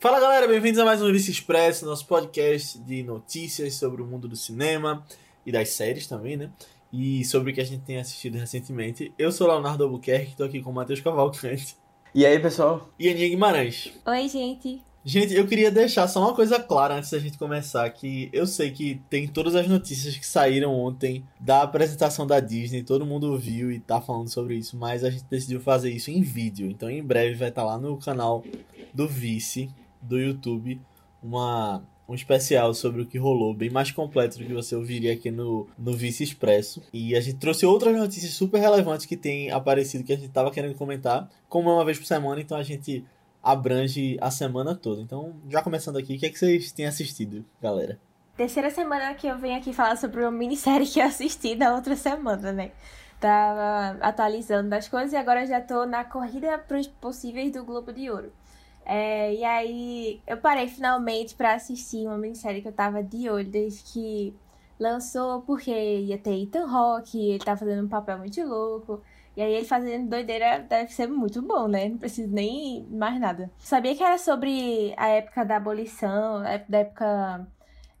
Fala galera, bem-vindos a mais um Vice Expresso, nosso podcast de notícias sobre o mundo do cinema e das séries também, né? E sobre o que a gente tem assistido recentemente. Eu sou Leonardo Albuquerque, tô aqui com o Matheus Cavalcante. E aí, pessoal? E Aninha Guimarães. Oi, gente. Gente, eu queria deixar só uma coisa clara antes da gente começar, que eu sei que tem todas as notícias que saíram ontem da apresentação da Disney, todo mundo viu e tá falando sobre isso, mas a gente decidiu fazer isso em vídeo, então em breve vai estar tá lá no canal do Vice, do YouTube uma, um especial sobre o que rolou, bem mais completo do que você ouviria aqui no, no Vice Expresso. E a gente trouxe outras notícias super relevantes que têm aparecido que a gente tava querendo comentar, como é uma vez por semana, então a gente abrange a semana toda. Então, já começando aqui, o que é que vocês têm assistido, galera? Terceira semana que eu venho aqui falar sobre uma minissérie que eu assisti na outra semana, né? Tava atualizando das coisas e agora já tô na corrida pros possíveis do Globo de Ouro. É, e aí eu parei finalmente para assistir uma minissérie que eu tava de olho desde que lançou, porque ia ter Ethan Rock, ele tá fazendo um papel muito louco. E aí ele fazendo doideira deve ser muito bom, né? Não preciso nem mais nada. Sabia que era sobre a época da abolição, da época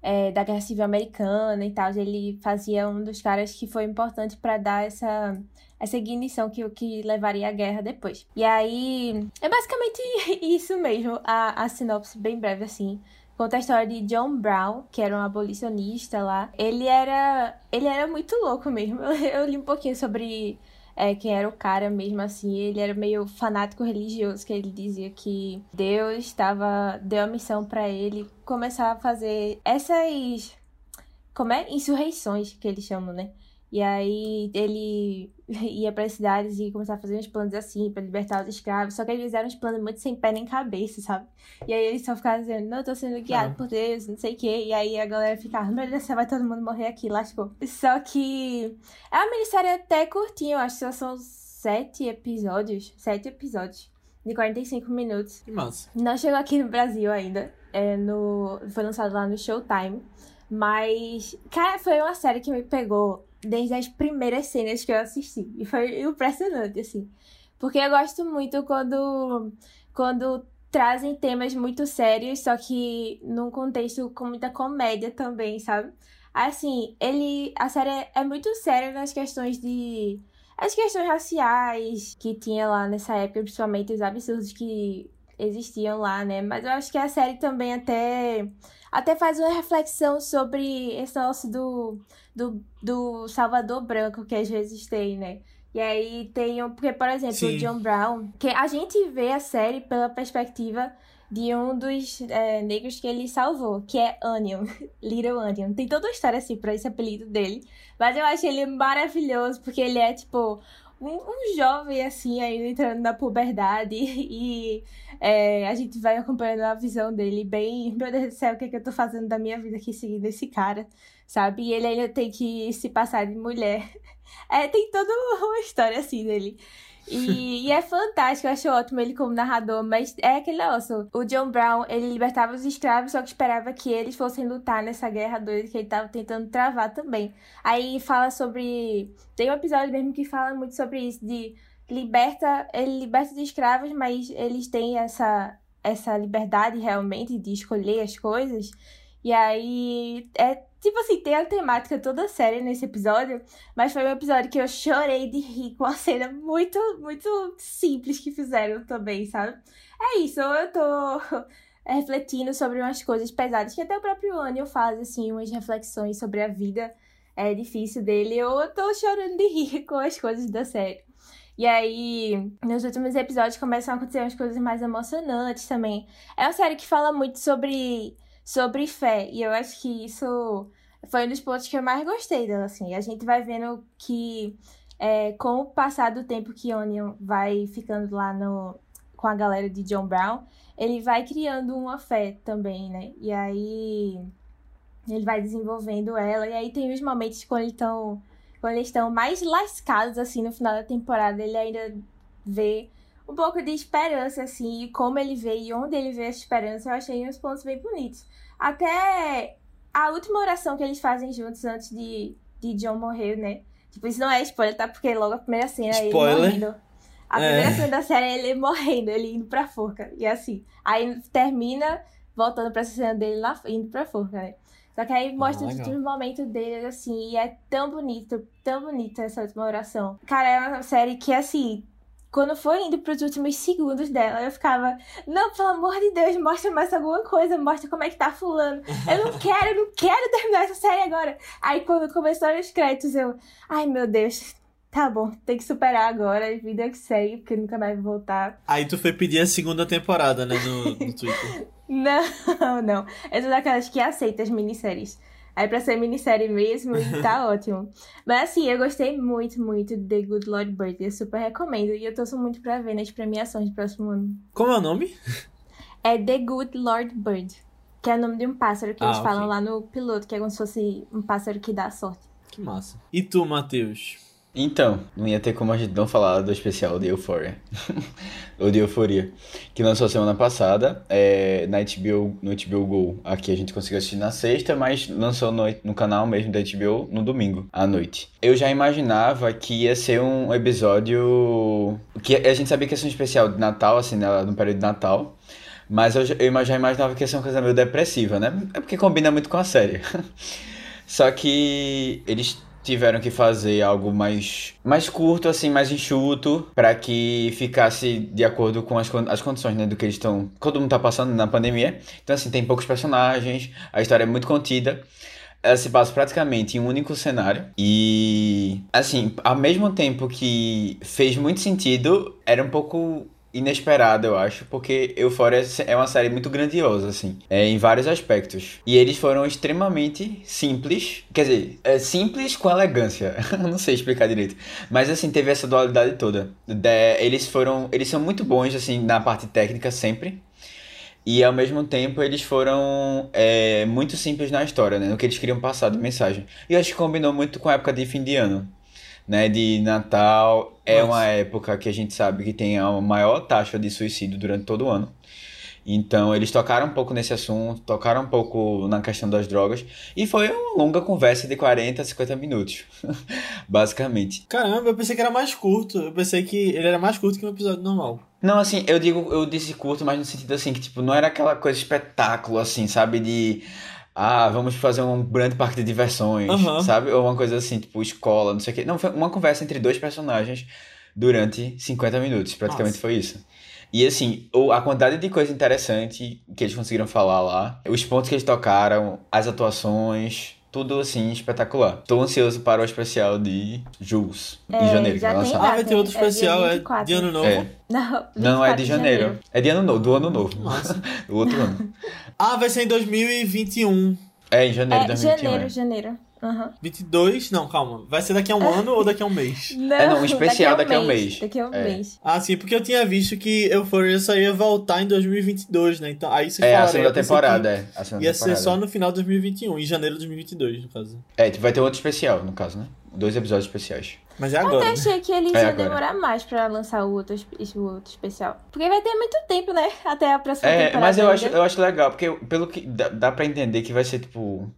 é, da Guerra Civil Americana e tal. Ele fazia um dos caras que foi importante para dar essa essa ignição que, que levaria à guerra depois. E aí, é basicamente isso mesmo, a, a sinopse bem breve assim. Conta a história de John Brown, que era um abolicionista lá. Ele era, ele era muito louco mesmo. Eu, li um pouquinho sobre é, quem era o cara mesmo assim. Ele era meio fanático religioso, que ele dizia que Deus estava deu a missão para ele começar a fazer essas como é insurreições que eles chamam, né? E aí ele ia para as cidades e começava a fazer uns planos assim para libertar os escravos. Só que eles fizeram uns planos muito sem pé nem cabeça, sabe? E aí eles só ficavam dizendo, não, eu tô sendo guiado por Deus, não sei o quê. E aí a galera ficava, meu Deus, vai todo mundo morrer aqui, lascou. Só que é uma minissérie até curtinha, eu acho que só são sete episódios. Sete episódios. De 45 minutos. Massa. Não chegou aqui no Brasil ainda. É no... Foi lançado lá no Showtime. Mas, cara, foi uma série que me pegou desde as primeiras cenas que eu assisti. E foi impressionante, assim. Porque eu gosto muito quando, quando trazem temas muito sérios, só que num contexto com muita comédia também, sabe? Assim, ele. A série é muito séria nas questões de. As questões raciais que tinha lá nessa época, principalmente os absurdos que existiam lá, né? Mas eu acho que a série também até até faz uma reflexão sobre esse nosso do, do, do Salvador Branco que às vezes tem, né? E aí tem um. Porque, por exemplo, Sim. o John Brown, que a gente vê a série pela perspectiva de um dos é, negros que ele salvou, que é Onion, Little Onion. Tem toda uma história assim pra esse apelido dele. Mas eu acho ele maravilhoso, porque ele é tipo um, um jovem assim, ainda entrando na puberdade e é, a gente vai acompanhando a visão dele bem, meu Deus do céu, o que, é que eu tô fazendo da minha vida aqui seguindo esse cara, sabe? E ele ainda tem que se passar de mulher. É, tem toda uma história assim dele. E, e, é fantástico, eu acho ótimo ele como narrador, mas é aquele negócio. O John Brown, ele libertava os escravos, só que esperava que eles fossem lutar nessa guerra doida que ele tava tentando travar também. Aí fala sobre. Tem um episódio mesmo que fala muito sobre isso, de liberta. Ele liberta os escravos, mas eles têm essa, essa liberdade realmente de escolher as coisas. E aí é Tipo assim, tem a temática toda séria nesse episódio, mas foi um episódio que eu chorei de rir com uma cena muito, muito simples que fizeram também, sabe? É isso, eu tô refletindo sobre umas coisas pesadas que até o próprio Anil faz, assim, umas reflexões sobre a vida é difícil dele. Eu tô chorando de rir com as coisas da série. E aí, nos últimos episódios começam a acontecer umas coisas mais emocionantes também. É uma série que fala muito sobre sobre fé. E eu acho que isso foi um dos pontos que eu mais gostei dela, assim. A gente vai vendo que é, com o passar do tempo que Onion vai ficando lá no, com a galera de John Brown, ele vai criando uma fé também, né? E aí ele vai desenvolvendo ela. E aí tem os momentos quando eles estão quando eles estão mais lascados assim no final da temporada, ele ainda vê um pouco de esperança, assim, e como ele vê e onde ele vê essa esperança, eu achei uns pontos bem bonitos. Até a última oração que eles fazem juntos antes de, de John morrer, né? Tipo, isso não é spoiler, tá? Porque logo a primeira cena spoiler. ele morrendo. A É. primeira cena da série é ele morrendo, ele indo pra forca. E assim. Aí termina voltando pra essa cena dele lá, indo pra forca, né? Só que aí mostra Ah, os legal. últimos momentos dele, assim, e é tão bonito, tão bonita essa última oração. Cara, é uma série que, assim, quando foi indo pros últimos segundos dela, eu ficava, não, pelo amor de Deus, mostra mais alguma coisa, mostra como é que tá fulano. Eu não quero, eu não quero terminar essa série agora. Aí quando começaram os créditos, eu, ai meu Deus, tá bom, tem que superar agora, vida que segue, porque nunca mais vou voltar. Aí tu foi pedir a segunda temporada, né, no, no Twitter. Não, não. Eu sou daquelas que aceita as minisséries. Aí pra ser minissérie mesmo, tá ótimo. Mas assim, eu gostei muito, muito de The Good Lord Bird. Eu super recomendo. E eu torço muito pra ver nas premiações do próximo ano. Como é o nome? É The Good Lord Bird. Que é o nome de um pássaro que Ah, eles ok. falam lá no piloto, que é como se fosse um pássaro que dá sorte. Que massa. E tu, Matheus? Então, não ia ter como a gente não falar do especial de Euphoria. Ou de Euforia. Que lançou semana passada é, na HBO, no HBO Go. Aqui a gente conseguiu assistir na sexta, mas lançou no, no canal mesmo da HBO no domingo, à noite. Eu já imaginava que ia ser um episódio. que A gente sabia que ia ser um especial de Natal, assim, né, no período de Natal. Mas eu, eu já imaginava que ia ser uma coisa meio depressiva, né? É porque combina muito com a série. Só que eles tiveram que fazer algo mais, mais curto, assim, mais enxuto, para que ficasse de acordo com as, as condições, né, do que eles estão. Todo mundo tá passando na pandemia. Então, assim, tem poucos personagens, a história é muito contida. Ela se passa praticamente em um único cenário. E, assim, ao mesmo tempo que fez muito sentido, era um pouco inesperado, eu acho, porque Euphoria é uma série muito grandiosa, assim, é, em vários aspectos. E eles foram extremamente simples, quer dizer, é, simples com elegância, não sei explicar direito, mas assim, teve essa dualidade toda. De- eles foram, eles são muito bons, assim, na parte técnica sempre, e ao mesmo tempo eles foram é, muito simples na história, né? No que eles queriam passar de mensagem. E eu acho que combinou muito com a época de fim de ano. Né, de Natal é Nossa. uma época que a gente sabe que tem a maior taxa de suicídio durante todo o ano. Então eles tocaram um pouco nesse assunto, tocaram um pouco na questão das drogas e foi uma longa conversa de 40 a 50 minutos, basicamente. Caramba, eu pensei que era mais curto. Eu pensei que ele era mais curto que um episódio normal. Não, assim, eu digo, eu disse curto, mas no sentido assim, que tipo, não era aquela coisa espetáculo, assim, sabe? De. Ah, vamos fazer um grande parque de diversões, Aham. sabe? Ou uma coisa assim, tipo, escola, não sei o quê. Não, foi uma conversa entre dois personagens durante 50 minutos, praticamente Nossa. foi isso. E assim, a quantidade de coisa interessante que eles conseguiram falar lá, os pontos que eles tocaram, as atuações, tudo assim espetacular. Tô ansioso para o especial de Jules, em É, janeiro, que já tem. Ah, vai ter outro É especial, é, 24. de ano novo. É. Não, Não, é 24 de janeiro. É de ano novo, do ano novo. Nossa. do outro ano. Ah, vai ser em 2021. É, em janeiro de É 2021. janeiro, é. janeiro. Aham. 22? Não, calma. Vai ser daqui a um ano ou daqui a um mês? Não, É, não, um especial daqui a um mês. Daqui a um É. mês. Ah, sim, porque eu tinha visto que Euphoria só ia voltar em 2022, né? Então, aí você É, a falaram, segunda eu pensei temporada, é. A segunda Ia ser temporada. só no final de 2021, em janeiro de 2022, no caso. É, vai ter outro especial, no caso, né? Dois episódios especiais. Mas é Eu agora. até né? achei que eles É iam agora. demorar mais pra lançar o outro, o outro especial. Porque vai ter muito tempo, né? Até a próxima É, temporada. mas eu acho, eu acho legal, porque pelo que dá, dá pra entender que vai ser, tipo,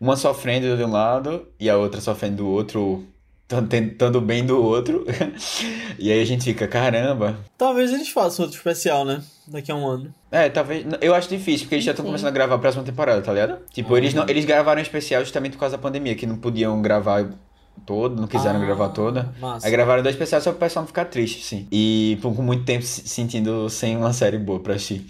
uma sofrendo de um lado e a outra sofrendo do outro, tan- tentando bem do outro. e aí a gente fica, caramba. Talvez eles façam outro especial, né? Daqui a um ano. É, talvez. Eu acho difícil, porque eles já estão começando a gravar a próxima temporada, tá ligado? Tipo, Ah. eles, não, eles gravaram um especial justamente por causa da pandemia, que não podiam gravar todo, não quiseram Ah, gravar toda. Massa. Aí gravaram dois especiais só pro pessoal não ficar triste, sim. E por com muito tempo se sentindo sem uma série boa pra assistir.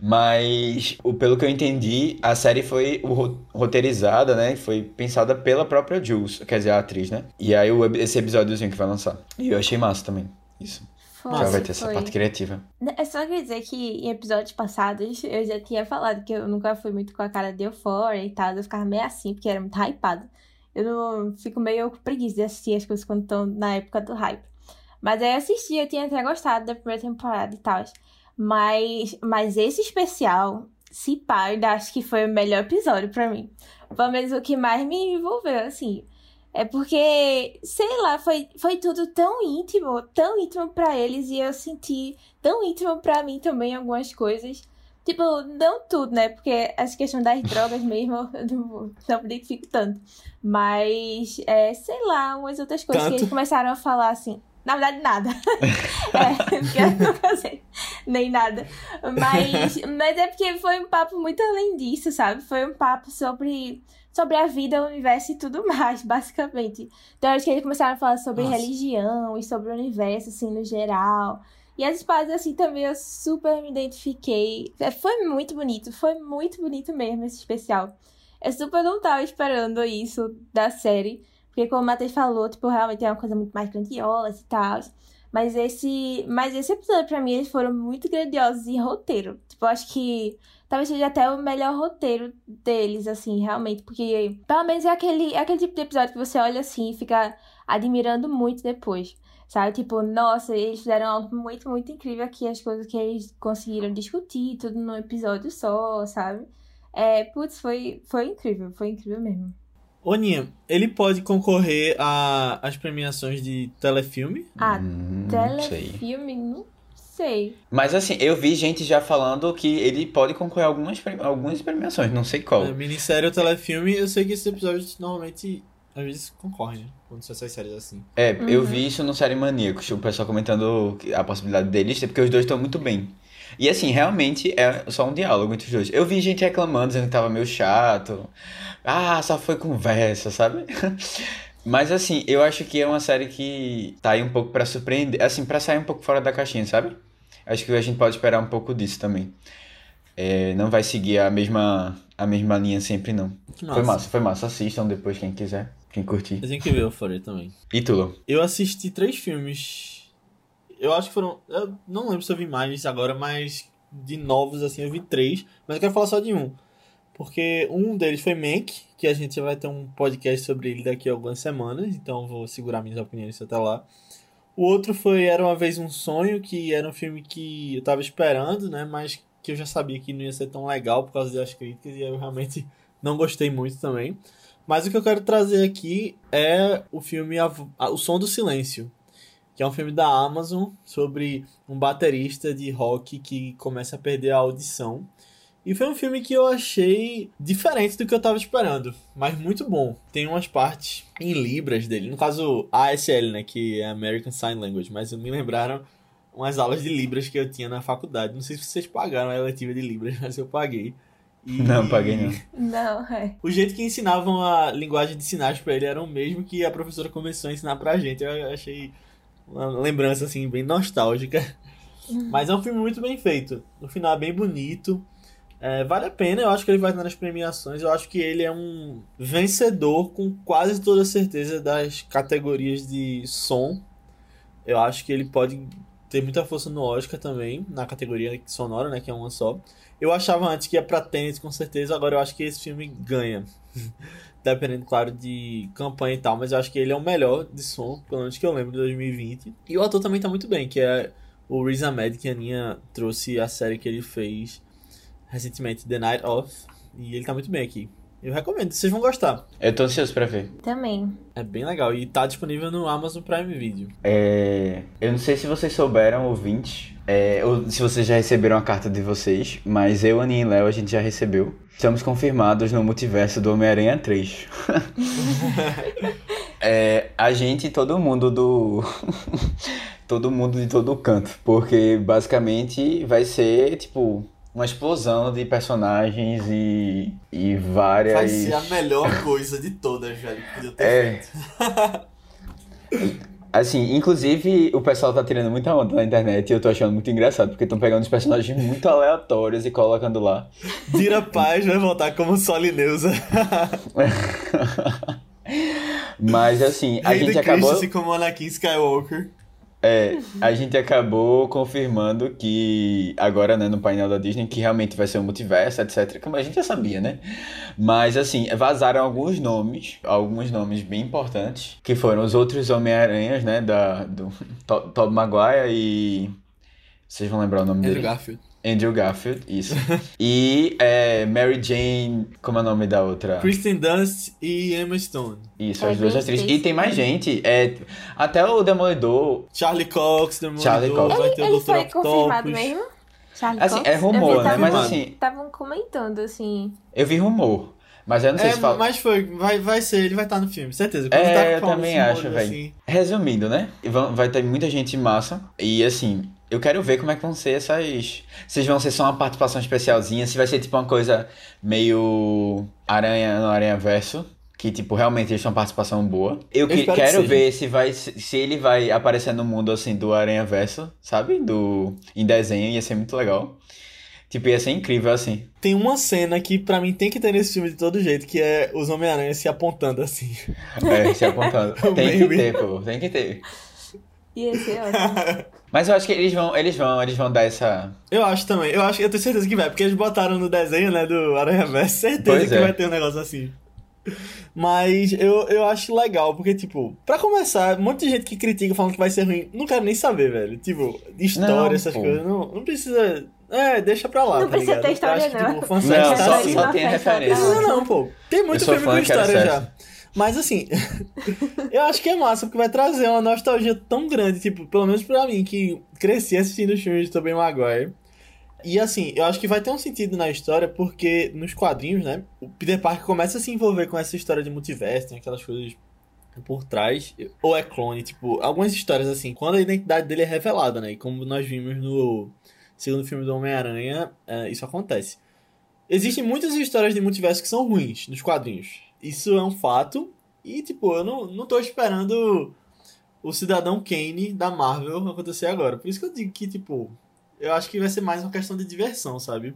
Mas, o, pelo que eu entendi, a série foi ro- roteirizada, né? Foi pensada pela própria Jules, quer dizer, a atriz, né? E aí o, esse episódiozinho que vai lançar. E eu achei massa também. Isso. Foi, Já vai ter essa foi. parte criativa. É só querer dizer que em episódios passados eu já tinha falado que eu nunca fui muito com a cara de Euphoria e tal. Eu ficava meio assim, porque era muito hypado. Eu não fico meio preguiça de assistir as coisas quando estão na época do hype. Mas aí eu assisti, eu tinha até gostado da primeira temporada e tal. Mas, mas esse especial, se pá, ainda acho que foi o melhor episódio pra mim. Pelo menos o que mais me envolveu, assim. É porque, sei lá, foi, foi tudo tão íntimo, tão íntimo pra eles e eu senti tão íntimo pra mim também algumas coisas. Tipo, não tudo, né? Porque essa questão das drogas mesmo, eu não, não me identifico tanto. Mas, é, sei lá, umas outras coisas que Tanto. eles começaram a falar assim. Na verdade, nada. é, porque eu não casei nem nada. Mas, mas é porque foi um papo muito além disso, sabe? Foi um papo sobre, sobre a vida, o universo e tudo mais, basicamente. Então, acho que eles começaram a falar sobre Nossa. religião e sobre o universo, assim, no geral. E as partes, assim, também eu super me identifiquei. É, Foi muito bonito, foi muito bonito mesmo esse especial. Eu super não tava esperando isso da série. Porque como o Matheus falou, tipo, realmente é uma coisa muito mais grandiosa e tal. Mas esse, mas esse episódio, pra mim, eles foram muito grandiosos em roteiro. Tipo, eu acho que talvez seja até o melhor roteiro deles, assim, realmente. Porque, pelo menos, é aquele, é aquele tipo de episódio que você olha assim e fica admirando muito depois. Sabe? Tipo, nossa, eles fizeram algo muito, muito incrível aqui. As coisas que eles conseguiram discutir, tudo num episódio só, sabe? É, putz, foi, foi incrível. Foi incrível mesmo. Ô, Ninha, ele pode concorrer a- às premiações de telefilme? Ah, Hum, sei. telefilme? Não sei. Mas assim, eu vi gente já falando que ele pode concorrer a algumas, algumas premiações, não sei qual. É, minissérie ou telefilme, eu sei que esses episódios normalmente, às vezes, concorrem, Quando são essas séries assim. É, eu Uhum. vi isso no Série Maníacos, o pessoal comentando a possibilidade deles, porque os dois estão muito bem. E assim, realmente é só um diálogo entre os dois. Eu vi gente reclamando, dizendo que tava meio chato. Ah, só foi conversa, sabe? Mas assim, eu acho que é uma série que tá aí um pouco pra surpreender, assim, pra sair um pouco fora da caixinha, sabe? Acho que a gente pode esperar um pouco disso também. É, não vai seguir a mesma, a mesma linha sempre, não. Foi massa, foi massa. Assistam depois, quem quiser, quem curtir. Eu tenho que ver o Euphoria também. E Tulo? Eu assisti três filmes. Eu acho que foram. Eu não lembro se eu vi mais agora, mas de novos, assim, eu vi três. Mas eu quero falar só de um. Porque um deles foi Mank, que a gente vai ter um podcast sobre ele daqui a algumas semanas, então eu vou segurar minhas opiniões até lá. O outro foi Era Uma Vez um Sonho, que era um filme que eu tava esperando, né? Mas que eu já sabia que não ia ser tão legal por causa das críticas, e eu realmente não gostei muito também. Mas o que eu quero trazer aqui é o filme O Som do Silêncio, que é um filme da Amazon sobre um baterista de rock que começa a perder a audição. E foi um filme que eu achei diferente do que eu tava esperando, mas muito bom. Tem umas partes em libras dele, no caso ASL, né, que é American Sign Language, mas me lembraram umas aulas de libras que eu tinha na faculdade. Não sei se vocês pagaram a eletiva de libras, mas eu paguei. E- Não, paguei não. Não, é. o jeito que ensinavam a linguagem de sinais pra ele era o mesmo que a professora começou a ensinar pra gente. Eu achei uma lembrança assim bem nostálgica. Mas é um filme muito bem feito. No final é bem bonito. É, vale a pena, eu acho que ele vai estar nas premiações. Eu acho que ele é um vencedor com quase toda certeza das categorias de som. Eu acho que ele pode ter muita força no Oscar também, na categoria sonora, né, que é uma só. Eu achava antes que ia pra Tenet com certeza, agora eu acho que esse filme ganha. Dependendo, claro, de campanha e tal, mas eu acho que ele é o melhor de som, pelo menos que eu lembro de 2020. E o ator também tá muito bem, que é o Riz Ahmed, que a Aninha trouxe a série que ele fez recentemente, The Night Of, e ele tá muito bem aqui. Eu recomendo, vocês vão gostar. Eu tô ansioso pra ver. Também. É bem legal e tá disponível no Amazon Prime Video. É, eu não sei se vocês souberam, ouvintes, é, ou se vocês já receberam a carta de vocês, mas eu, Aninha e Léo, a gente já recebeu. Estamos confirmados no multiverso do Homem-Aranha 3. É, a gente e todo mundo do. todo mundo de todo canto. Porque basicamente vai ser, tipo, uma explosão de personagens e, e várias. Vai ser a melhor coisa de todas, velho, que podia ter É. feito. Assim, inclusive o pessoal tá tirando muita onda na internet e eu tô achando muito engraçado, porque estão pegando os personagens muito aleatórios e colocando lá. Dira Paz vai voltar como Solineusa. Mas assim, a Hayden gente acabou. Christensen como Anakin Skywalker. É, a gente acabou confirmando que agora, né, no painel da Disney, que realmente vai ser um multiverso, etc. Como a gente já sabia, né? Mas assim, vazaram alguns nomes, alguns nomes bem importantes, que foram os outros Homem-Aranhas, né? Da, do To- Tobey Maguire e. Vocês vão lembrar o nome Andrew dele? Garfield. Andrew Garfield, isso. e é, Mary Jane, como é o nome da outra? Kristen Dunst e Emma Stone. Isso, É, as duas atrizes. E tem mais gente. É, até o Demolidor. Charlie Cox, Demolidor, Charlie Cox. vai ter o Ele Dr. foi confirmado Octopus. mesmo? Charlie Assim, Cox? é rumor, vi, né? tavam- Mas confirmado. assim, Estavam comentando, assim. eu vi rumor. Mas eu não sei É, se fala. mas foi, vai, vai ser, ele vai estar no filme, certeza. Quando É, tá eu também assim, acho, velho. assim, Resumindo, né? Vai ter muita gente massa. E assim, eu quero ver como é que vão ser essas. Vocês vão ser só uma participação especialzinha, se vai ser tipo uma coisa meio Aranha no Aranha Verso. Que, tipo, realmente eles têm uma participação boa. Eu, que- que quero seja. ver se vai se ele vai aparecer no mundo assim do Aranha Verso, sabe? Do em desenho, ia ser muito legal. Tipo, ia ser incrível assim. Tem uma cena que pra mim tem que ter nesse filme de todo jeito, que é os Homem-Aranha se apontando assim. É, se apontando. tem que ter, pô, tem que ter. Ia ser ótimo. Mas eu acho que eles vão, eles vão, eles vão dar essa. Eu acho também, eu acho, eu tenho certeza que vai, porque eles botaram no desenho, né, do Aranha Verso, certeza Pois que é. vai ter um negócio assim. Mas eu, eu acho legal, porque, tipo, pra começar, um monte de gente que critica falando que vai ser ruim, não quero nem saber, velho. Tipo, história, Não, essas pô. coisas, não, não precisa. É, deixa pra lá, Não tá precisa ligado? ter Eu história, acho que, não. tipo, fanservice Não, tá só, assim. só tem referência. Não, não, pô. Tem muito filme com história já. Mas assim, eu acho que é massa, porque vai trazer uma nostalgia tão grande, tipo, pelo menos pra mim, que cresci assistindo os filmes de Tobey Maguire. E assim, eu acho que vai ter um sentido na história, porque nos quadrinhos, né, o Peter Parker começa a se envolver com essa história de multiverso, tem aquelas coisas por trás, ou é clone, tipo, algumas histórias assim, quando a identidade dele é revelada, né, e como nós vimos no segundo filme do Homem-Aranha, é, isso acontece. Existem muitas histórias de multiverso que são ruins nos quadrinhos. Isso é um fato. E, tipo, eu não, não tô esperando o Cidadão Kane da Marvel acontecer agora. Por isso que eu digo que, tipo, eu acho que vai ser mais uma questão de diversão, sabe?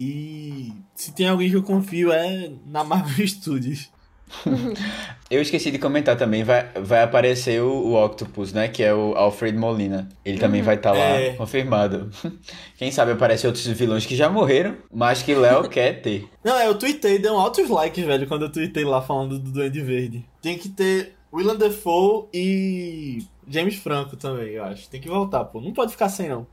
E se tem alguém que eu confio é na Marvel Studios. Eu esqueci de comentar também, vai, vai aparecer o, o Octopus, né? Que é o Alfred Molina. Ele também vai estar lá, É. confirmado. Quem sabe aparece outros vilões que já morreram, mas que Léo quer ter. Não, é, eu tuitei, deu altos likes, velho, quando eu tuitei lá falando do Duende Verde. Tem que ter Willem Dafoe e James Franco também, eu acho. Tem que voltar, pô. Não pode ficar sem, não.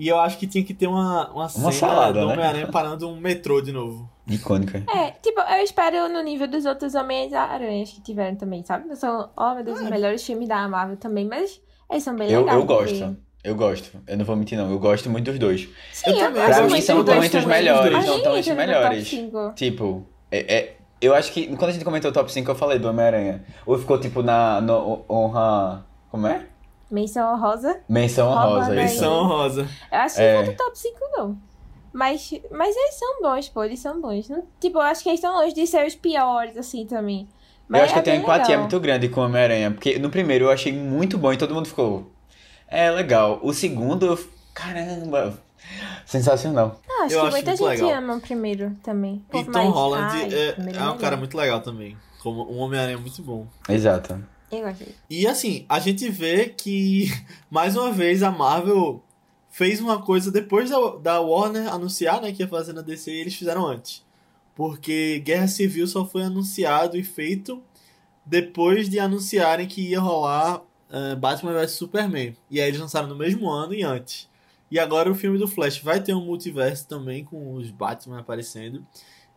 E eu acho que tinha que ter uma, uma, cena salada, do né? Homem-Aranha parando um metrô de novo. Icônica. É, tipo, eu espero no nível dos outros Homens-Aranhas que tiveram também, sabe? Não são, oh meu Deus, os melhores filmes da Marvel também, mas eles são bem Eu, legais. eu gosto. Eu gosto. Eu não vou mentir, não. Eu gosto muito dos dois. Sim, Eu eu, também, Pra mim são tão dois entre os melhores, gente tão entre os melhores. Tipo, é, é- eu acho que quando a gente comentou o top 5, eu falei do Homem-Aranha. Ou ficou tipo na no, honra. Como é? Menção honrosa. Menção honrosa. Menção rosa. Eu acho que É. não é do top 5, não. Mas, mas eles são bons, pô, eles são bons. Não- tipo, eu acho que eles estão longe de ser os piores, assim, também. Mas Eu acho que é eu tenho bem empatia legal. muito grande com o Homem-Aranha. Porque no primeiro eu achei muito bom e todo mundo ficou. É legal. O segundo, eu. Caramba! Sensacional. Ah, acho Eu que acho muita muito gente legal. ama o primeiro também. O E Tom mais- Holland Ai, é, primeiro é um cara muito legal também. Como um Homem-Aranha muito bom. Exato. Eu dele. E assim, a gente vê que, mais uma vez, a Marvel fez uma coisa depois da, da Warner anunciar né, que ia fazer na DC, eles fizeram antes. Porque Guerra Civil só foi anunciado e feito depois de anunciarem que ia rolar eh, Batman vs Superman. E aí eles lançaram no mesmo ano e antes. E agora o filme do Flash vai ter um multiverso também com os Batman aparecendo.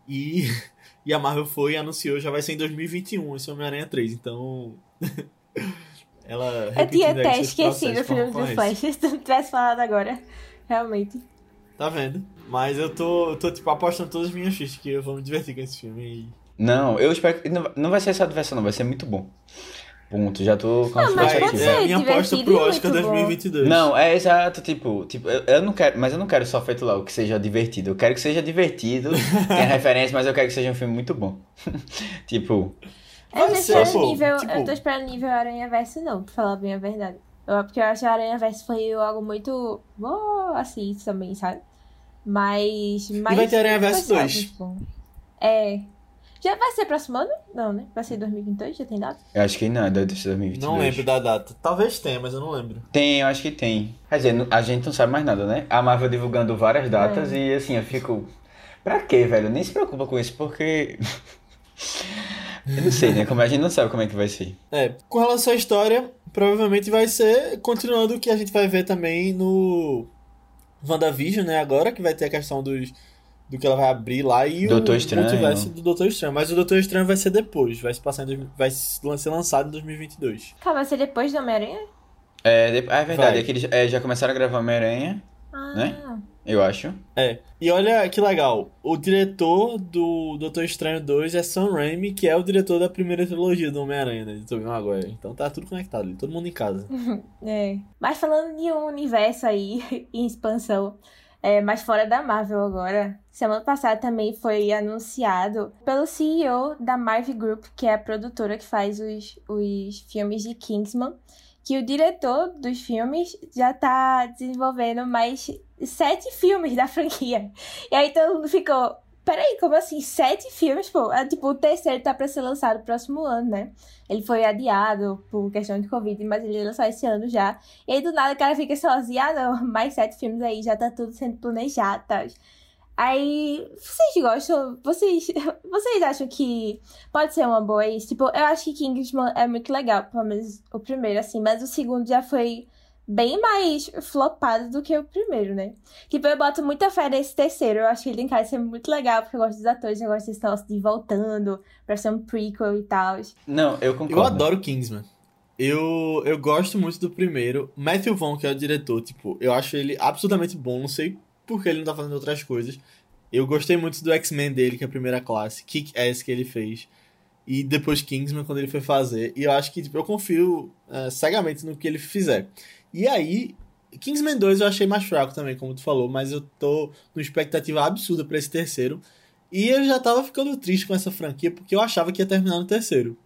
E, e a Marvel foi e anunciou, já vai ser em 2021 esse Homem-Aranha 3. Então. ela. Eu tinha até esquecido o filme do. Flash, se tu não tivesse falado agora. Realmente. Tá vendo? Mas eu tô, eu tô tipo, apostando todas as minhas fichas que eu vou me divertir com esse filme. E... Não, eu espero que. Não, não vai ser essa diversão, não. Vai ser muito bom. Ponto. Já tô com a Não, mas pode ser é minha aposta divertido pro e Oscar muito bom. 2022. Não, é exato, tipo, tipo, eu, eu não quero, mas eu não quero só feito lá o que seja divertido. Eu quero que seja divertido, tenha referência, mas eu quero que seja um filme muito bom. tipo, Eu tô ser, esperando pô, nível. tipo- Eu tô esperando nível Aranha Verso, não, pra falar bem a verdade. Eu, porque eu acho que a Aranha Verso foi algo muito. Oh, assim também, sabe? Mas. mas vai ter Aranha Verso foi só 2. muito bom. É. Já vai ser próximo ano? Não, né? Vai ser 2022? Já tem data? eu acho que não, deve ser 2022. Não lembro da data. Talvez tenha, mas eu não lembro. Tem, eu acho que tem. Quer dizer, a gente não sabe mais nada, né? A Marvel divulgando várias datas É. e assim, eu fico. Pra quê, velho? Nem se preocupa com isso, porque. eu não sei, né? Como a gente não sabe como é que vai ser. É, com relação à história, provavelmente vai ser continuando o que a gente vai ver também no WandaVision, né? Agora, que vai ter a questão dos, do que ela vai abrir lá e Doutor o Estranho. multiverso do Doutor Estranho. Mas o Doutor Estranho vai ser depois, vai se passar em, vai ser lançado em 2022. Calma, vai ser depois do Homem-Aranha? É, de- ah, é verdade, é que eles é, já começaram a gravar Homem-Aranha. Ah. Né? eu acho. É. E olha que legal, o diretor do Doutor Estranho 2 é Sam Raimi, que é o diretor da primeira trilogia do Homem-Aranha, né, de Tobey Maguire. Então tá tudo conectado ali, todo mundo em casa. É. Mas falando de um universo aí em expansão, é, mas fora da Marvel agora, semana passada também foi anunciado pelo CEO da Marvel Group, que é a produtora que faz os, os filmes de Kingsman, que o diretor dos filmes já tá desenvolvendo mais sete filmes da franquia. E aí todo mundo ficou, peraí, como assim? Sete filmes, pô? É, tipo, o terceiro tá pra ser lançado no próximo ano, né? Ele foi adiado por questão de Covid, mas ele ia lançar esse ano já. E aí do nada o cara fica sozinho, ah não, mais sete filmes aí, já tá tudo sendo planejado, tá? Aí, vocês gostam? Vocês, vocês acham que pode ser uma boa isso? Tipo, eu acho que Kingsman é muito legal, pelo menos o primeiro, assim, mas o segundo já foi bem mais flopado do que o primeiro, né? Tipo, eu boto muita fé nesse terceiro. Eu acho que ele de ser muito legal, porque eu gosto dos atores, eu gosto desse negócio de voltando pra ser um prequel e tal. Não, eu concordo. Eu adoro Kingsman. Eu, eu gosto muito do primeiro. Matthew Vaughn, que é o diretor, tipo, eu acho ele absolutamente bom. Não sei porque ele não tá fazendo outras coisas. Eu gostei muito do X-Men dele, que é a primeira classe, Kick-Ass que ele fez. E depois Kingsman, quando ele foi fazer. E eu acho que tipo, eu confio é, cegamente no que ele fizer. E aí, Kingsman 2 eu achei mais fraco também, como tu falou, mas eu tô com expectativa absurda para esse terceiro. E eu já tava ficando triste com essa franquia, porque eu achava que ia terminar no terceiro.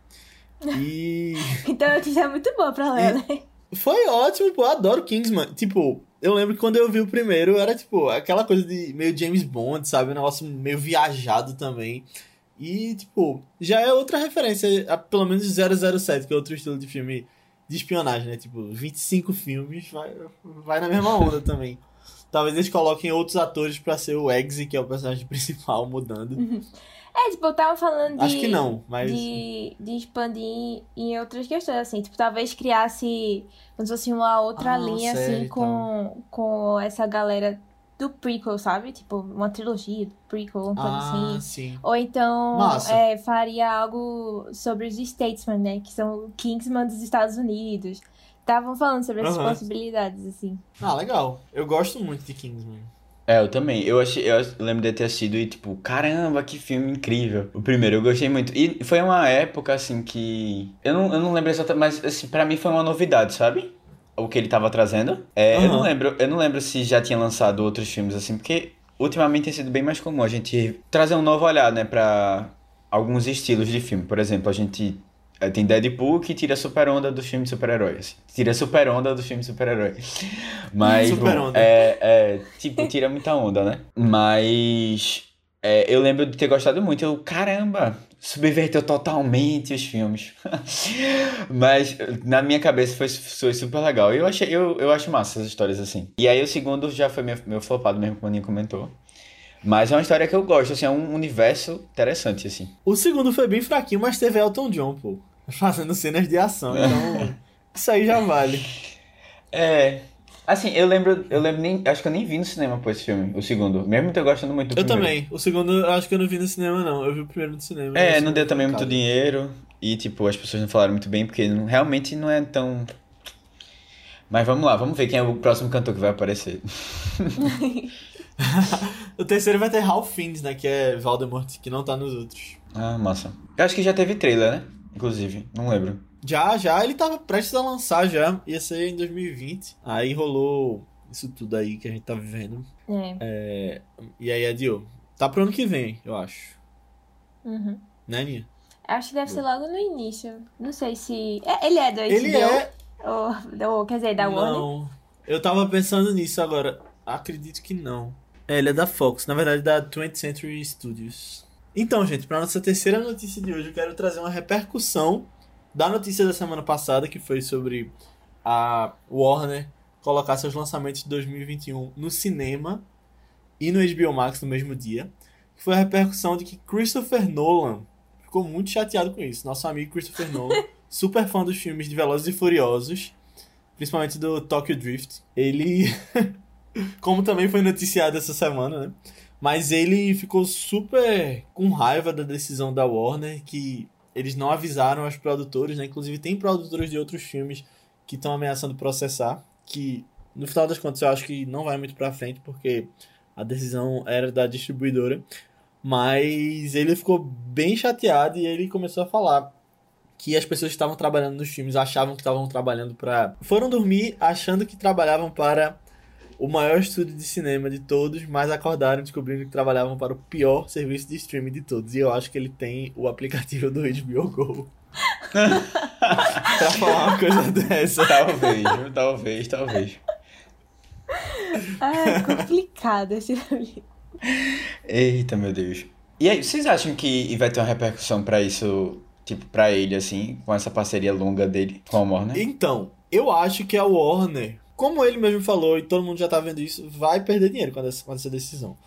E. então a notícia é muito boa pra ler, né? Foi ótimo, pô, eu adoro Kingsman. Tipo, eu lembro que quando eu vi o primeiro, era tipo, aquela coisa de meio James Bond, sabe? Um negócio meio viajado também. E, tipo, já é outra referência, a, pelo menos 007, que é outro estilo de filme de espionagem, né? Tipo, 25 filmes, vai, vai na mesma onda também. Talvez eles coloquem outros atores para ser o Eggsy, que é o personagem principal, mudando. É, tipo, eu tava falando de. Acho que não, mas. De, de expandir em outras questões, assim. Tipo, talvez criasse como se fosse uma outra Ah, linha, assim, com, com essa galera do prequel, sabe? Tipo, uma trilogia do prequel, uma coisa Ah, assim. sim. Ou então é, faria algo sobre os Statesman, né? Que são o Kingsman dos Estados Unidos. Estavam falando sobre essas Aham. possibilidades, assim. Ah, legal. Eu gosto muito de Kingsman. É, eu também. Eu, achei, eu lembro de ter assistido e, tipo, caramba, que filme incrível. O primeiro, eu gostei muito. E foi uma época, assim, que. Eu não, eu não lembro exatamente, mas, assim, pra mim foi uma novidade, sabe? O que ele tava trazendo. É, eu não lembro, eu não lembro se já tinha lançado outros filmes, assim, porque ultimamente tem sido bem mais comum a gente trazer um novo olhar, né, pra alguns estilos de filme. Por exemplo, a gente. É, Tem Deadpool que tira super onda do filme de super-herói. assim. Tira super onda do filme de super-herói. Mas, Super bom, onda. é, é, tipo, tira muita onda, né? Mas é, eu lembro de ter gostado muito. Eu, caramba, subverteu totalmente os filmes. Mas na minha cabeça foi, foi super legal. Eu, achei, eu, eu acho massa essas histórias assim. E aí o segundo já foi meu, meu flopado mesmo, como o Aninha comentou. Mas é uma história que eu gosto, assim, é um universo interessante, assim. O segundo foi bem fraquinho, mas teve Elton John, pô. Fazendo cenas de ação. Então, isso aí já vale. É. Assim, eu lembro, eu lembro nem. Acho que eu nem vi no cinema pô, esse filme, o segundo. Mesmo ter gostando muito do Eu primeiro. também. O segundo eu acho que eu não vi no cinema, não. Eu vi o primeiro no cinema. É, não deu também muito dinheiro. E, tipo, as pessoas não falaram muito bem, porque não- realmente não é tão. Mas vamos lá, vamos ver quem é o próximo cantor que vai aparecer. O terceiro vai ter Ralph Fiennes, né? Que é Voldemort, que não tá nos outros. Ah, massa. Eu acho que já teve trailer, né? Inclusive, não lembro. Já, já, ele tava prestes a lançar já. Ia ser em 2020. Aí rolou isso tudo aí que a gente tá vivendo. É. É, e aí adiou. Tá pro ano que vem, eu acho. Uhum. Né, Aninha? Acho que deve ser logo no início. Não sei se. É, ele é do HBO? Ele é. Ou, ou, quer dizer, da Warner? Não. Eu tava pensando nisso agora. Acredito que não. É, ele é da Fox, na verdade da 20th Century Studios. Então, gente, para nossa terceira notícia de hoje, eu quero trazer uma repercussão da notícia da semana passada, que foi sobre a Warner colocar seus lançamentos de 2021 no cinema e no HBO Max no mesmo dia. Que foi a repercussão de que Christopher Nolan ficou muito chateado com isso. Nosso amigo Christopher Nolan, super fã dos filmes de Velozes e Furiosos, principalmente do Tokyo Drift. Ele, como também foi noticiado essa semana, né? Mas ele ficou super com raiva da decisão da Warner, que eles não avisaram aos produtores, né? Inclusive tem produtores de outros filmes que estão ameaçando processar, que No final das contas, eu acho que não vai muito pra frente, porque a decisão era da distribuidora. Mas ele ficou bem chateado e ele começou a falar que as pessoas que estavam trabalhando nos filmes achavam que estavam trabalhando para. Foram dormir achando que trabalhavam para o maior estúdio de cinema de todos, mas acordaram descobrindo que trabalhavam para o pior serviço de streaming de todos. E eu acho que ele tem o aplicativo do HBO Go. pra falar uma coisa dessa. Talvez, talvez, talvez. Ah, é complicado esse livro. Eita, meu Deus. E aí, vocês acham que vai ter uma repercussão pra isso, tipo, pra ele, assim, com essa parceria longa dele com a Warner? Então, eu acho que a Warner, como ele mesmo falou, e todo mundo já tá vendo isso, vai perder dinheiro com essa, com essa decisão.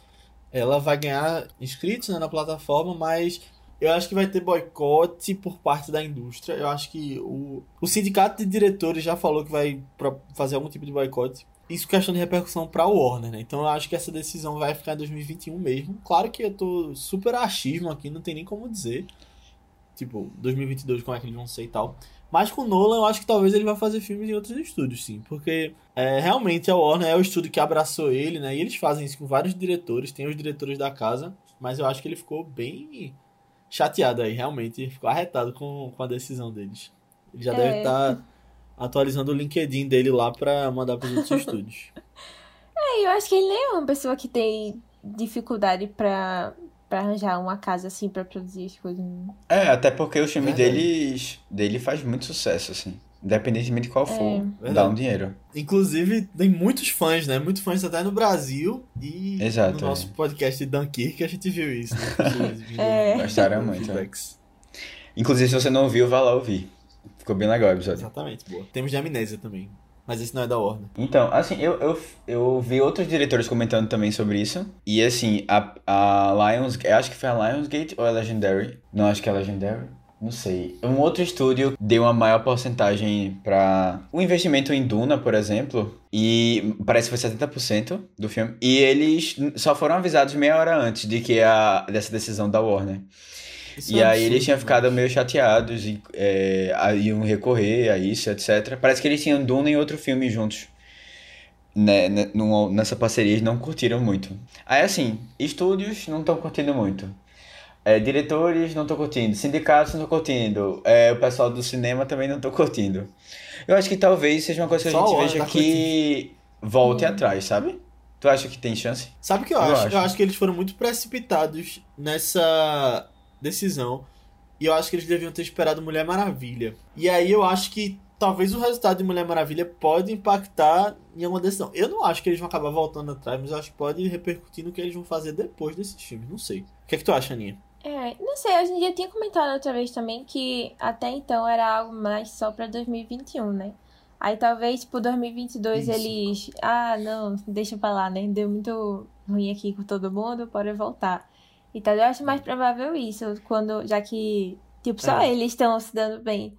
Ela vai ganhar inscritos né, na plataforma, mas eu acho que vai ter boicote por parte da indústria. Eu acho que o, o sindicato de diretores já falou que vai fazer algum tipo de boicote isso questão de repercussão para o Warner, né? Então eu acho que essa decisão vai ficar em 2021 mesmo. Claro que eu tô super achismo aqui, não tem nem como dizer. Tipo, 2022 como é que eles vão ser e tal. Mas com o Nolan eu acho que talvez ele vá fazer filmes em outros estúdios, sim. Porque é, realmente a Warner é o estúdio que abraçou ele, né? E eles fazem isso com vários diretores, tem os diretores da casa. Mas eu acho que ele ficou bem chateado aí, realmente. Ficou arretado com, com a decisão deles. Ele já é. deve estar... Tá atualizando o LinkedIn dele lá pra mandar pros outros estúdios. É, eu acho que ele nem é uma pessoa que tem dificuldade pra, pra arranjar uma casa assim pra produzir as coisas. É, até porque o filme deles dele faz muito sucesso, assim. Independentemente de qual for, é. dá um dinheiro. Inclusive, tem muitos fãs, né? Muitos fãs até no Brasil e Exato, no nosso é. podcast de Dunkirk a gente viu isso, né? é. Gostaram muito. É. Inclusive, se você não ouviu, vá lá ouvir. Ficou bem legal o episódio. Exatamente, boa. Temos de amnésia também. Mas esse não é da Warner. Então, assim, eu, eu, eu vi outros diretores comentando também sobre isso. E assim, a, a Lions. Acho que foi a Lionsgate ou a Legendary? Não, acho que é a Legendary. Não sei. Um outro estúdio deu uma maior porcentagem para o um investimento em Duna, por exemplo, e parece que foi 70% do filme. E eles só foram avisados meia hora antes de que a dessa decisão da Warner. Isso e é aí eles tinham ficado meio chateados e é, iam recorrer a isso, etc. Parece que eles tinham Duna em outro filme juntos. Né, né nessa parceria eles não curtiram muito. Aí assim, estúdios não estão curtindo muito. É, diretores não estão curtindo, sindicatos não estão curtindo, é, o pessoal do cinema também não estão curtindo. Eu acho que talvez seja uma coisa que a gente veja que volte hum. atrás, sabe? Tu acha que tem chance? Sabe o que eu, eu acho? acho? Eu acho que eles foram muito precipitados nessa decisão. E eu acho que eles deviam ter esperado Mulher Maravilha. E aí eu acho que talvez o resultado de Mulher Maravilha pode impactar em alguma decisão. Eu não acho que eles vão acabar voltando atrás, mas eu acho que pode repercutir no que eles vão fazer depois desses filmes. Não sei. O que é que tu acha, Aninha? É, não sei, a gente já tinha comentado outra vez também que até então era algo mais só pra 2021, né? Aí talvez por 2022 Isso. eles. Ah, não, deixa pra lá, né? Deu muito ruim aqui com todo mundo, pode voltar. Então eu acho mais provável isso, quando, já que, tipo, só é. eles estão se dando bem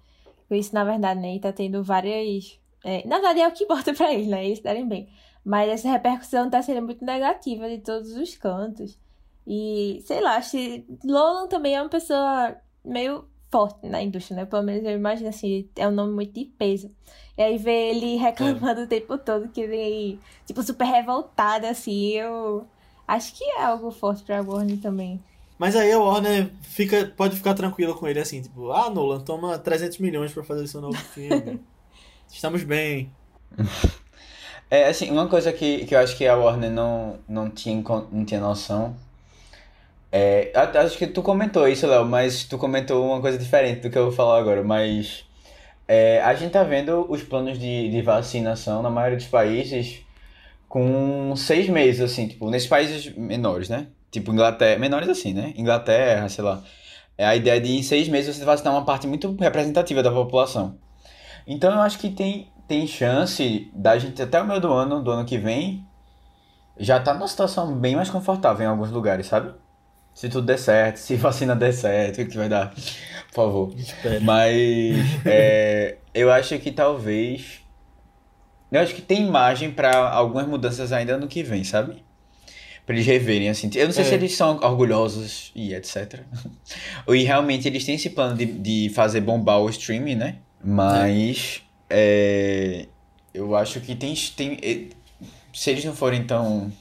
isso, na verdade, né? E tá tendo várias. É, na verdade é o que importa pra eles, né? Eles se darem bem. Mas essa repercussão tá sendo muito negativa de todos os cantos. E, sei lá, acho que Lolan também é uma pessoa meio forte na indústria, né? Pelo menos eu imagino assim, é um nome muito de peso. E aí ver ele reclamando é. o tempo todo, que ele, tipo, super revoltado, assim, eu Acho que é algo forte pra Warner também. Mas aí a Warner fica, pode ficar tranquila com ele assim, tipo, ah, Nolan, toma 300 milhões para fazer seu novo filme. Estamos bem. É, assim, uma coisa que, que eu acho que a Warner não, não, tinha, não tinha noção. É, acho que tu comentou isso, Léo, mas tu comentou uma coisa diferente do que eu vou falar agora. Mas é, a gente tá vendo os planos de, de vacinação na maioria dos países com seis meses, assim, tipo, nesses países menores, né? Tipo, Inglaterra, menores assim, né? Inglaterra, sei lá. É a ideia de em seis meses você vacinar uma parte muito representativa da população. Então eu acho que tem, tem chance da gente até o meio do ano, do ano que vem, já tá numa situação bem mais confortável em alguns lugares, sabe? Se tudo der certo, se vacina der certo, o que vai dar, por favor. Espero. Mas é, eu acho que talvez eu acho que tem margem para algumas mudanças ainda no que vem, sabe? Pra eles reverem, assim. Eu não sei é. se eles são orgulhosos e etc. e realmente eles têm esse plano de, de fazer bombar o streaming, né? Mas. É. É, Eu acho que tem, tem. Se eles não forem tão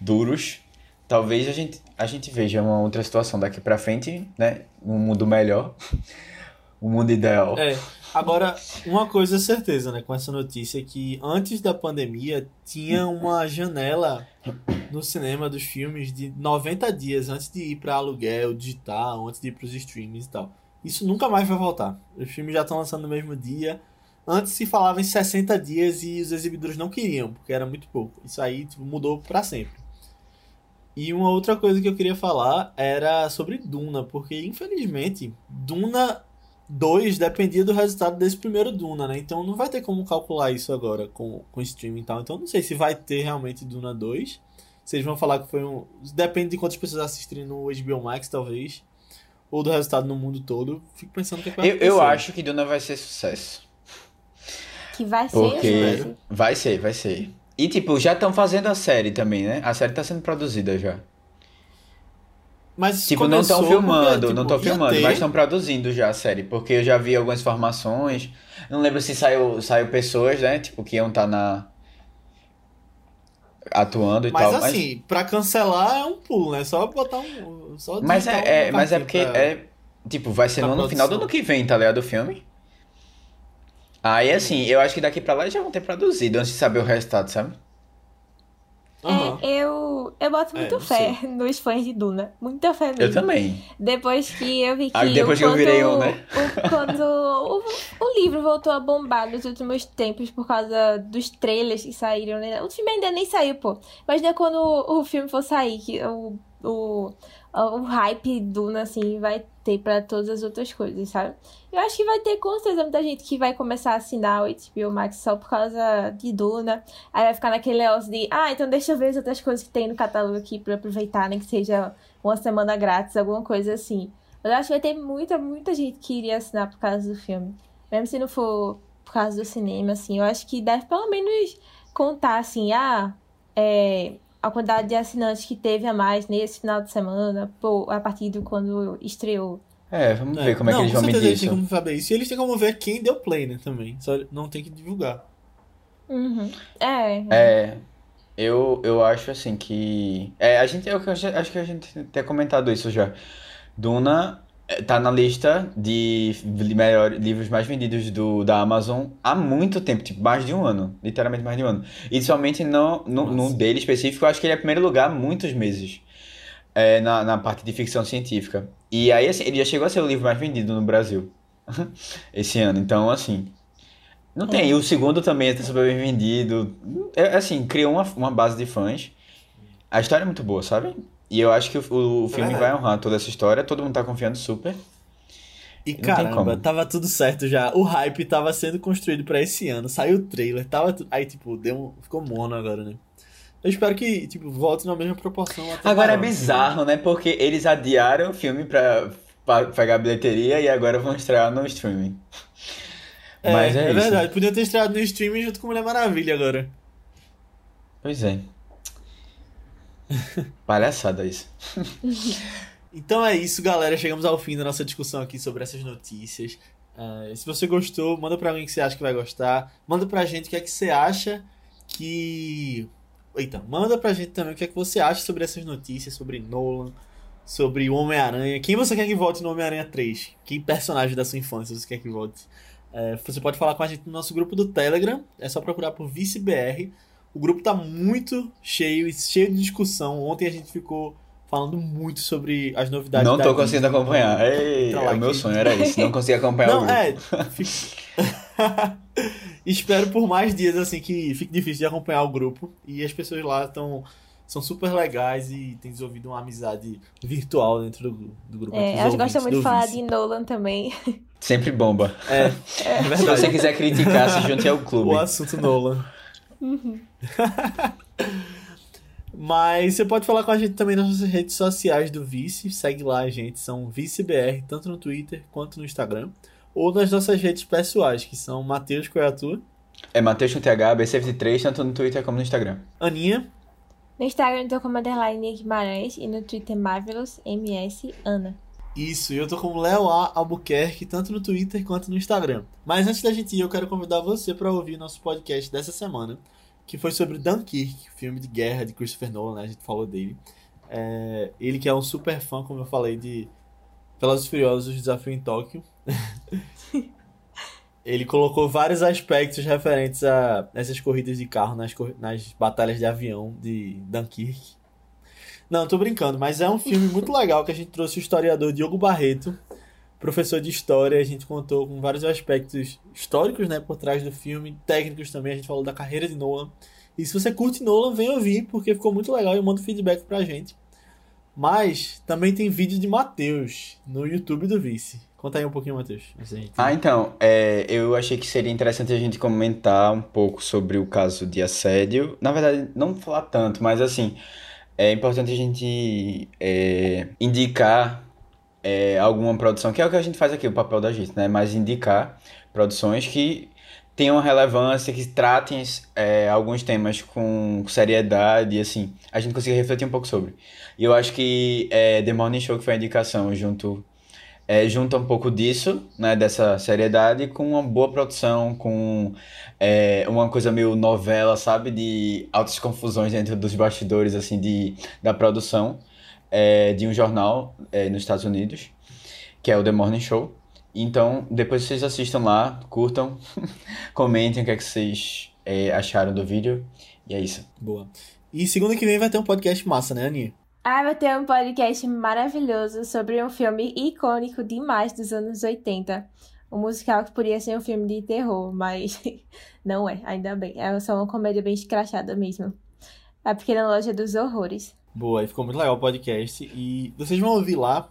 duros, talvez a gente, a gente veja uma outra situação daqui pra frente, né? Um mundo melhor. Um mundo ideal. É. Agora, uma coisa é certeza, né, com essa notícia, que antes da pandemia tinha uma janela no cinema dos filmes de 90 dias antes de ir pra aluguel digital, antes de ir pros streamings e tal. Isso nunca mais vai voltar. Os filmes já estão lançando no mesmo dia. Antes se falava em 60 dias e os exibidores não queriam, porque era muito pouco. Isso aí tipo, mudou pra sempre. E uma outra coisa que eu queria falar era sobre Duna, porque infelizmente Duna 2 dependia do resultado desse primeiro Duna, né? Então não vai ter como calcular isso agora com, com streaming e tal. Então não sei se vai ter realmente Duna 2. Vocês vão falar que foi um. Depende de quantas pessoas assistirem no HBO Max, talvez. Ou do resultado no mundo todo. Fico pensando que, é que vai Eu, eu acho que Duna vai ser sucesso. Que vai ser Porque. Vai ser, vai ser. E tipo, já estão fazendo a série também, né? A série tá sendo produzida já. Mas Tipo, não estão filmando, porque, não tipo, estão filmando, ter- mas estão produzindo já a série. Porque eu já vi algumas informações. Não lembro se saiu, saiu pessoas, né? Tipo, que iam estar na. atuando e Mas tal. assim, pra cancelar é um pulo, né? Só botar um. Só mas, é, é- mas é porque pra- é. Tipo, vai ser no final do ano que vem, tá ligado? O filme. Aí assim, eu acho que daqui pra lá eles já vão ter produzido antes de saber o resultado, sabe? Aham. É, eu, eu boto É, muito não fé nos fãs de Duna. Muita fé mesmo. Eu também. Depois que eu vi que. Ah, depois o que eu virei um, né? o- quando o, o livro voltou a bombar nos últimos tempos por causa dos trailers que saíram, né? O filme ainda nem saiu, pô. Imagina quando o, o filme for sair, que o, o, o hype Duna, assim, vai ter pra todas as outras coisas, sabe? Eu acho que vai ter com certeza muita gente que vai começar a assinar o HBO Max só por causa de Duna. Aí vai ficar naquele negócio de, ah, então deixa eu ver as outras coisas que tem no catálogo aqui pra aproveitar, nem que seja uma semana grátis, alguma coisa assim. Mas eu acho que vai ter muita, muita gente que iria assinar por causa do filme. Mesmo se não for por causa do cinema, assim. Eu acho que deve pelo menos contar, assim, ah, é, a quantidade de assinantes que teve a mais nesse final de semana, pô, a partir de quando estreou. É, vamos ver como é que Não, eles vão medir eles têm isso. como saber isso. E eles têm como ver quem deu play, né, também. Só não tem que divulgar. Uhum. É, É, eu, eu acho assim que. É, a gente, eu acho que a gente tem até comentado isso já. Duna é, tá na lista de melhor, livros mais vendidos do, da Amazon há muito tempo, tipo, mais de um ano. Literalmente mais de um ano. E somente no, no, Nossa. dele específico, eu acho que ele é primeiro lugar há muitos meses. É, na, na parte de ficção científica. E aí, assim, ele já chegou a ser o livro mais vendido no Brasil. Esse ano. Então, assim. Não tem. E o segundo também está super bem vendido. É, assim, criou uma, uma base de fãs. A história é muito boa, sabe? E eu acho que o, o filme verdade. vai honrar toda essa história. Todo mundo tá confiando super. E tem caramba, tava tudo certo já. O hype tava sendo construído pra esse ano. Saiu o trailer, tava tu- aí tipo, deu um... ficou mono agora, né? Eu espero que, tipo, volte na mesma proporção até Agora é bizarro, né? Porque eles adiaram o filme pra, pra pegar bilheteria e agora vão estrear no streaming. É, Mas é, é isso. verdade. Podia ter estreado no streaming junto com Mulher Maravilha agora. Pois é. Palhaçada isso. Então é isso, galera. Chegamos ao fim da nossa discussão aqui sobre essas notícias. É, se você gostou, manda pra alguém que você acha que vai gostar. Manda pra gente o que é que você acha que. Eita, manda pra gente também o que é que você acha sobre essas notícias, sobre Nolan, sobre o Homem-Aranha. Quem você quer que volte no Homem-Aranha 3? Que personagem da sua infância você quer que volte? É, você pode falar com a gente no nosso grupo do Telegram. É só procurar por ViceBR. O grupo tá muito cheio e cheio de discussão. Ontem a gente ficou falando muito sobre as novidades Não da tô Disney. conseguindo acompanhar. Ei, lá o meu sonho era esse. Não consegui acompanhar o Não, grupo. é. fica- Espero por mais dias assim que fique difícil de acompanhar o grupo. E as pessoas lá estão são super legais e têm desenvolvido uma amizade virtual dentro do, do grupo. é, elas gostam muito de falar de Nolan também. Sempre bomba. É, é Se verdade. você quiser criticar, se junte ao clube. O assunto Nolan. Mas você pode falar com a gente também nas nossas redes sociais do Vice. Segue lá a gente, são ViceBR, tanto no Twitter quanto no Instagram. Ou nas nossas redes pessoais, que são Matheus Coiatu, É Matheus com TH, B73, tanto no Twitter como no Instagram. Aninha, No Instagram eu tô como underline Guimarães e no Twitter Marvelous MS Ana. Isso, eu tô como Léo A. Albuquerque, tanto no Twitter quanto no Instagram. Mas antes da gente ir, eu quero convidar você para ouvir nosso podcast dessa semana, que foi sobre Dunkirk, filme de guerra de Christopher Nolan, né? A gente falou dele. É, ele que é um super fã, como eu falei, de Velozes Furiosos Desafio em Tóquio. ele colocou vários aspectos referentes a essas corridas de carro nas, nas batalhas de avião de Dunkirk. Não, tô brincando, mas é um filme muito legal que a gente trouxe o historiador Diogo Barreto, professor de história. A gente contou com vários aspectos históricos, né, por trás do filme, técnicos também. A gente falou da carreira de Nolan. E se você curte Nolan, vem ouvir, porque ficou muito legal e manda feedback pra gente. Mas também tem vídeo de Matheus no YouTube do Vice. Conta aí um pouquinho, Matheus. Ah, então, é, eu achei que seria interessante a gente comentar um pouco sobre o caso de assédio. Na verdade, não falar tanto, mas assim, é importante a gente é, indicar é, alguma produção, que é o que a gente faz aqui, o papel da gente, né? Mas indicar produções que tenham relevância, que tratem é, alguns temas com seriedade, e assim, a gente consiga refletir um pouco sobre. E eu acho que é, The Morning Show, que foi a indicação junto é, junta um pouco disso, né, dessa seriedade, com uma boa produção, com é, uma coisa meio novela, sabe, de altas confusões dentro dos bastidores, assim, de, da produção é, de um jornal é, nos Estados Unidos, que é o The Morning Show. Então, depois vocês assistam lá, curtam, comentem o que, é que vocês é, acharam do vídeo, e é isso. Boa. E segunda que vem vai ter um podcast massa, né, Aninha? Ah, vai ter um podcast maravilhoso sobre um filme icônico demais dos anos 80. Um musical que poderia ser um filme de terror, mas não é, ainda bem. É só uma comédia bem escrachada mesmo. A Pequena Loja dos Horrores. Boa, ficou muito legal o podcast. E vocês vão ouvir lá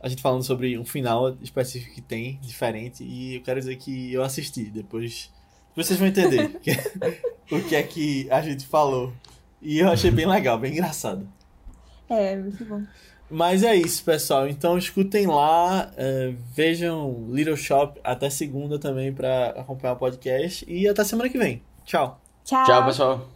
a gente falando sobre um final específico que tem, diferente. E eu quero dizer que eu assisti. Depois vocês vão entender o que é que a gente falou. E eu achei bem legal, bem engraçado. É, muito bom. Mas é isso, pessoal. Então escutem lá, uh, vejam Little Shop até segunda também para acompanhar o podcast. E até semana que vem. Tchau. Tchau. Tchau, pessoal.